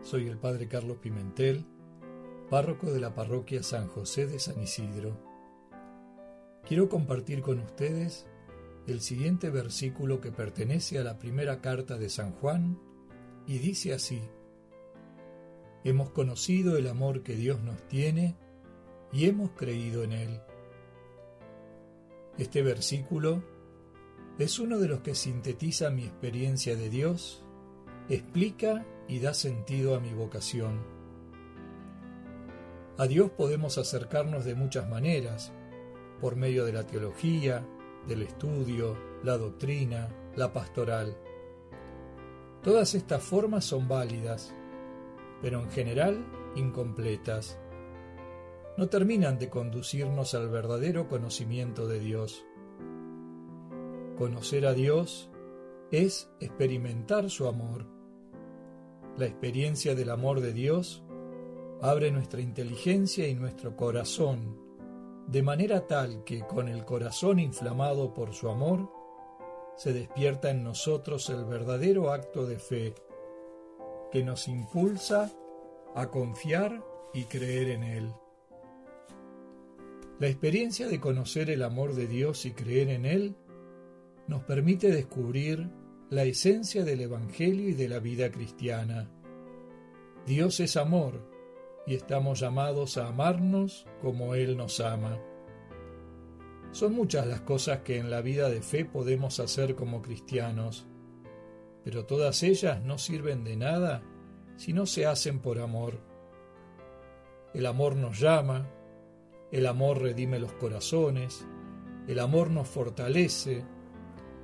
Soy el Padre Carlos Pimentel, párroco de la parroquia San José de San Isidro. Quiero compartir con ustedes el siguiente versículo que pertenece a la primera carta de San Juan y dice así, Hemos conocido el amor que Dios nos tiene y hemos creído en Él. Este versículo es uno de los que sintetiza mi experiencia de Dios, explica y da sentido a mi vocación. A Dios podemos acercarnos de muchas maneras, por medio de la teología, del estudio, la doctrina, la pastoral. Todas estas formas son válidas, pero en general incompletas. No terminan de conducirnos al verdadero conocimiento de Dios. Conocer a Dios es experimentar su amor. La experiencia del amor de Dios abre nuestra inteligencia y nuestro corazón, de manera tal que con el corazón inflamado por su amor, se despierta en nosotros el verdadero acto de fe que nos impulsa a confiar y creer en Él. La experiencia de conocer el amor de Dios y creer en Él nos permite descubrir la esencia del Evangelio y de la vida cristiana. Dios es amor y estamos llamados a amarnos como Él nos ama. Son muchas las cosas que en la vida de fe podemos hacer como cristianos, pero todas ellas no sirven de nada si no se hacen por amor. El amor nos llama, el amor redime los corazones, el amor nos fortalece,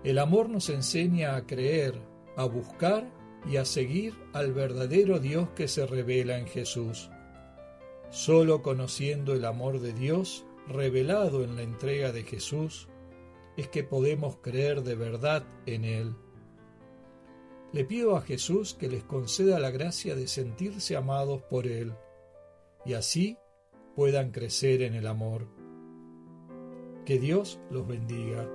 el amor nos enseña a creer, a buscar y a seguir al verdadero Dios que se revela en Jesús. Solo conociendo el amor de Dios revelado en la entrega de Jesús es que podemos creer de verdad en Él. Le pido a Jesús que les conceda la gracia de sentirse amados por Él y así puedan crecer en el amor. Que Dios los bendiga.